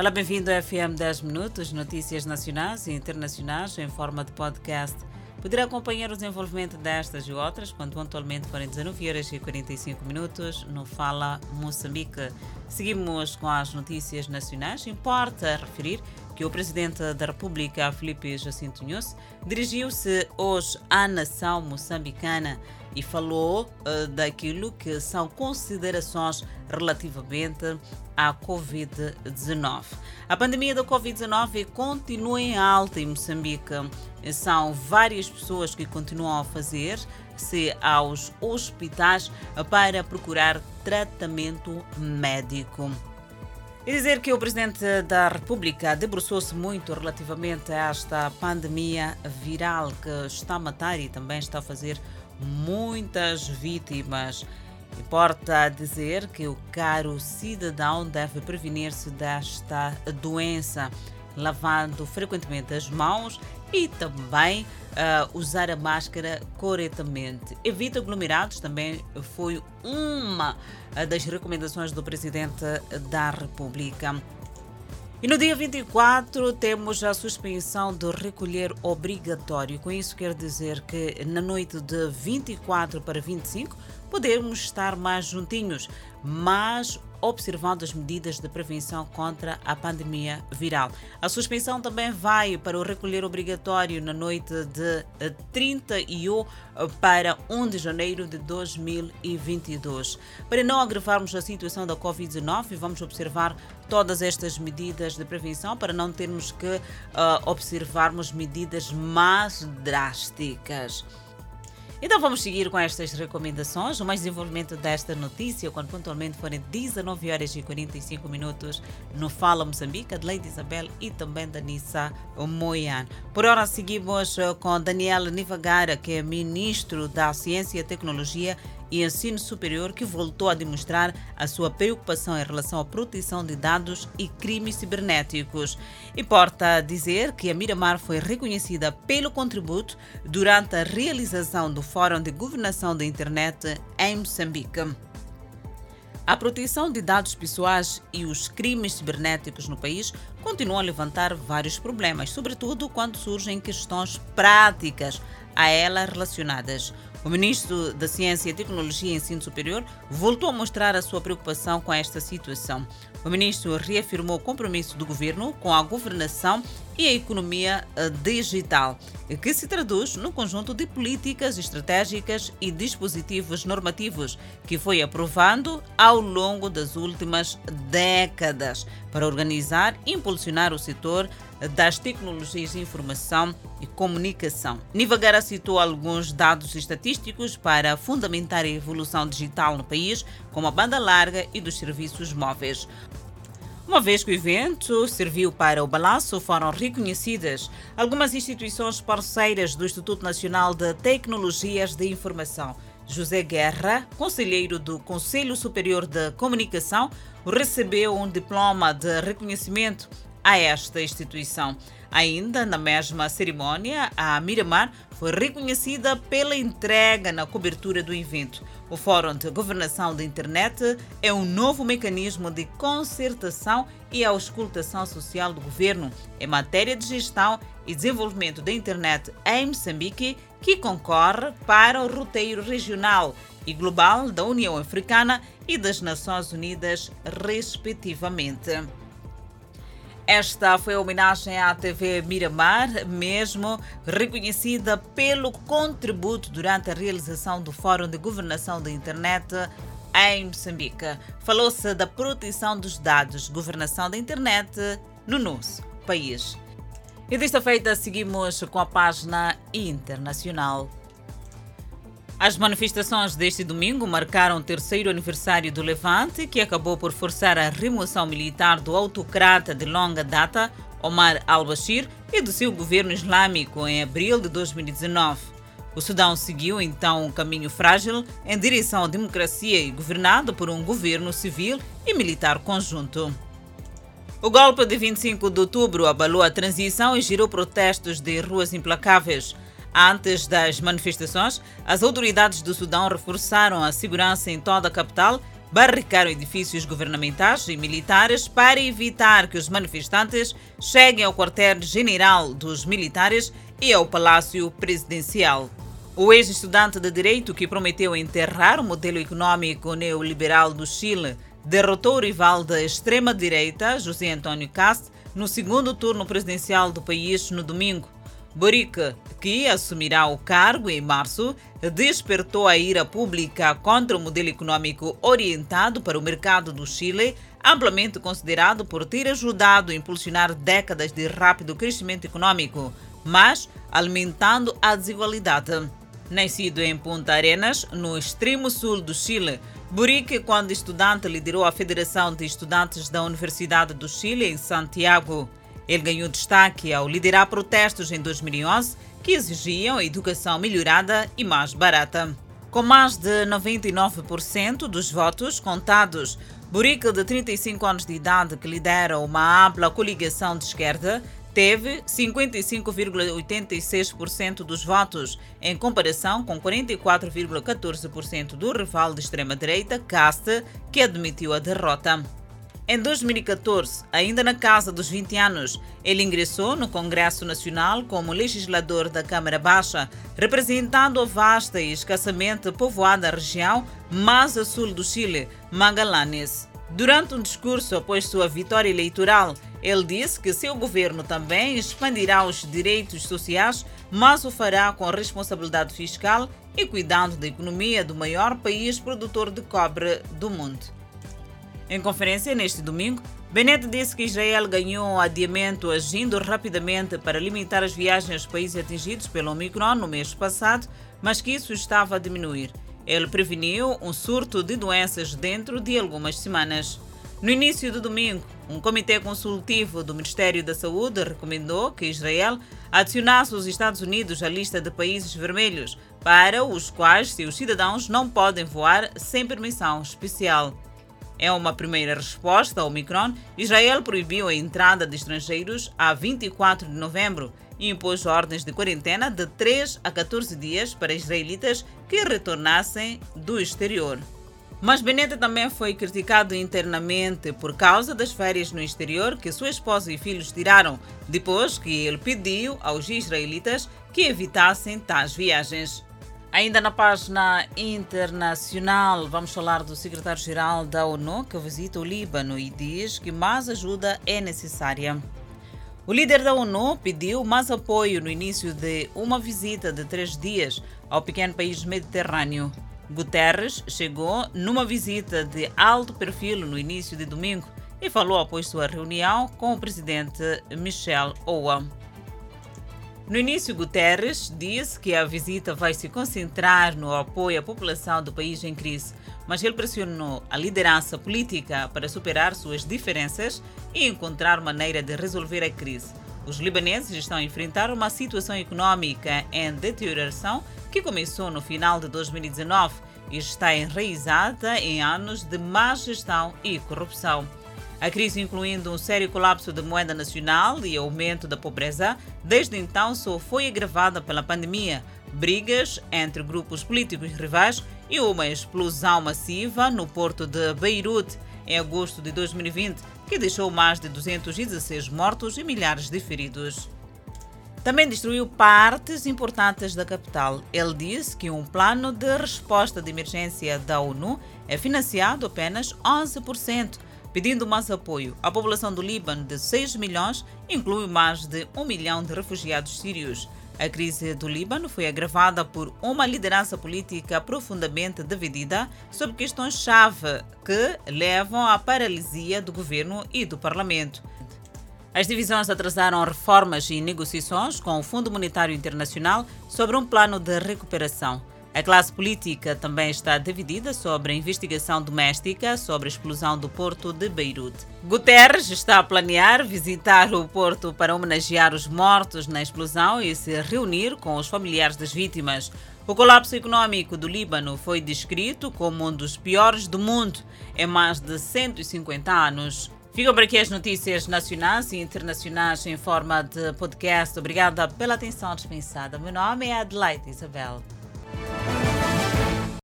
Olá, bem-vindo ao FM 10 Minutos, notícias nacionais e internacionais em forma de podcast. Poderá acompanhar o desenvolvimento destas e outras quando pontualmente forem 19 horas e 45 minutos no Fala Moçambique. Seguimos com as notícias nacionais. Importa referir que o Presidente da República, Felipe Jacinto Nunes, dirigiu-se hoje à nação moçambicana e falou uh, daquilo que são considerações relativamente à Covid-19. A pandemia da Covid-19 continua em alta em Moçambique. São várias pessoas que continuam a fazer-se aos hospitais para procurar tratamento médico. E dizer que o Presidente da República debruçou-se muito relativamente a esta pandemia viral que está a matar e também está a fazer muitas vítimas. Importa dizer que o caro cidadão deve prevenir-se desta doença, lavando frequentemente as mãos e também uh, usar a máscara corretamente. Evita aglomerados também foi uma das recomendações do Presidente da República. E no dia 24 temos a suspensão do recolher obrigatório. Com isso quer dizer que na noite de 24 para 25 podemos estar mais juntinhos, mas observando as medidas de prevenção contra a pandemia viral. A suspensão também vai para o recolher obrigatório na noite de 31 para 1 de janeiro de 2022. Para não agravarmos a situação da Covid-19, vamos observar todas estas medidas de prevenção para não termos que uh, observarmos medidas mais drásticas. Então vamos seguir com estas recomendações. O mais desenvolvimento desta notícia, quando pontualmente forem 19 horas e 45 minutos, no Fala Moçambique, de Lady Isabel e também da Nissa Moyan. Por hora seguimos eh, com Daniel Nivagara, que é ministro da Ciência, Tecnologia e Ensino Superior, que voltou a demonstrar a sua preocupação em relação à proteção de dados e crimes cibernéticos. Importa dizer que a Miramar foi reconhecida pelo contributo durante a realização do Fórum de Governação da Internet em Moçambique. A proteção de dados pessoais e os crimes cibernéticos no país continuam a levantar vários problemas, sobretudo quando surgem questões práticas a ela relacionadas. O ministro da Ciência, Tecnologia e Ensino Superior voltou a mostrar a sua preocupação com esta situação. O ministro reafirmou o compromisso do governo com a governação e a economia eh, digital, que se traduz no conjunto de políticas estratégicas e dispositivos normativos que foi aprovando ao longo das últimas décadas para organizar e impulsionar o setor das tecnologias de informação e comunicação. Nivagara citou alguns dados estatísticos para fundamentar a evolução digital no país, como a banda larga e dos serviços móveis. Uma vez que o evento serviu para o balanço, foram reconhecidas algumas instituições parceiras do Instituto Nacional de Tecnologias de Informação. José Guerra, conselheiro do Conselho Superior de Comunicação, recebeu um diploma de reconhecimento a esta instituição. Ainda na mesma cerimônia, a Miramar foi reconhecida pela entrega na cobertura do evento. O Fórum de Governação da Internet é um novo mecanismo de concertação e auscultação social do governo em matéria de gestão e desenvolvimento da internet em Moçambique, que concorre para o roteiro regional e global da União Africana e das Nações Unidas, respectivamente. Esta foi a homenagem à TV Miramar, mesmo reconhecida pelo contributo durante a realização do Fórum de Governação da Internet em Moçambique. Falou-se da proteção dos dados, governação da internet no nosso país. E desta feita seguimos com a página internacional. As manifestações deste domingo marcaram o terceiro aniversário do Levante, que acabou por forçar a remoção militar do autocrata de longa data, Omar al-Bashir, e do seu governo islâmico em abril de 2019. O Sudão seguiu então um caminho frágil em direção à democracia e governado por um governo civil e militar conjunto. O golpe de 25 de outubro abalou a transição e gerou protestos de ruas implacáveis. Antes das manifestações, as autoridades do Sudão reforçaram a segurança em toda a capital barricaram edifícios governamentais e militares para evitar que os manifestantes cheguem ao quartel-general dos militares e ao Palácio Presidencial. O ex-estudante de direito que prometeu enterrar o modelo econômico neoliberal do Chile derrotou o rival da extrema-direita, José Antônio Cast, no segundo turno presidencial do país no domingo. Boric, que assumirá o cargo em março, despertou a ira pública contra o modelo econômico orientado para o mercado do Chile, amplamente considerado por ter ajudado a impulsionar décadas de rápido crescimento econômico, mas alimentando a desigualdade. Nascido em Punta Arenas, no extremo sul do Chile, Boric, quando estudante, liderou a Federação de Estudantes da Universidade do Chile em Santiago. Ele ganhou destaque ao liderar protestos em 2011 que exigiam a educação melhorada e mais barata. Com mais de 99% dos votos contados, Boric, de 35 anos de idade, que lidera uma ampla coligação de esquerda, teve 55,86% dos votos, em comparação com 44,14% do rival de extrema-direita, Cast, que admitiu a derrota. Em 2014, ainda na casa dos 20 anos, ele ingressou no Congresso Nacional como legislador da Câmara Baixa, representando a vasta e escassamente povoada região mais a sul do Chile, Magallanes. Durante um discurso após sua vitória eleitoral, ele disse que seu governo também expandirá os direitos sociais, mas o fará com responsabilidade fiscal e cuidando da economia do maior país produtor de cobre do mundo. Em conferência neste domingo, Bennett disse que Israel ganhou um adiamento agindo rapidamente para limitar as viagens aos países atingidos pelo Omicron no mês passado, mas que isso estava a diminuir. Ele preveniu um surto de doenças dentro de algumas semanas. No início do domingo, um comitê consultivo do Ministério da Saúde recomendou que Israel adicionasse os Estados Unidos à lista de países vermelhos, para os quais seus cidadãos não podem voar sem permissão especial. É uma primeira resposta ao Micron. Israel proibiu a entrada de estrangeiros a 24 de novembro e impôs ordens de quarentena de 3 a 14 dias para israelitas que retornassem do exterior. Mas Bennett também foi criticado internamente por causa das férias no exterior que sua esposa e filhos tiraram, depois que ele pediu aos israelitas que evitassem tais viagens. Ainda na página internacional, vamos falar do secretário-geral da ONU que visita o Líbano e diz que mais ajuda é necessária. O líder da ONU pediu mais apoio no início de uma visita de três dias ao pequeno país mediterrâneo. Guterres chegou numa visita de alto perfil no início de domingo e falou após sua reunião com o presidente Michel Owa. No início, Guterres disse que a visita vai se concentrar no apoio à população do país em crise, mas ele pressionou a liderança política para superar suas diferenças e encontrar maneira de resolver a crise. Os libaneses estão a enfrentar uma situação econômica em deterioração que começou no final de 2019 e está enraizada em anos de má gestão e corrupção. A crise, incluindo um sério colapso da moeda nacional e aumento da pobreza, desde então só foi agravada pela pandemia, brigas entre grupos políticos rivais e uma explosão massiva no porto de Beirute em agosto de 2020, que deixou mais de 216 mortos e milhares de feridos. Também destruiu partes importantes da capital. Ele disse que um plano de resposta de emergência da ONU é financiado apenas 11% pedindo mais apoio. A população do Líbano, de 6 milhões, inclui mais de 1 milhão de refugiados sírios. A crise do Líbano foi agravada por uma liderança política profundamente dividida sobre questões-chave que levam à paralisia do governo e do parlamento. As divisões atrasaram reformas e negociações com o Fundo Monetário Internacional sobre um plano de recuperação. A classe política também está dividida sobre a investigação doméstica sobre a explosão do porto de Beirute. Guterres está a planear visitar o porto para homenagear os mortos na explosão e se reunir com os familiares das vítimas. O colapso econômico do Líbano foi descrito como um dos piores do mundo em mais de 150 anos. Ficam por aqui as notícias nacionais e internacionais em forma de podcast. Obrigada pela atenção dispensada. Meu nome é Adelaide Isabel.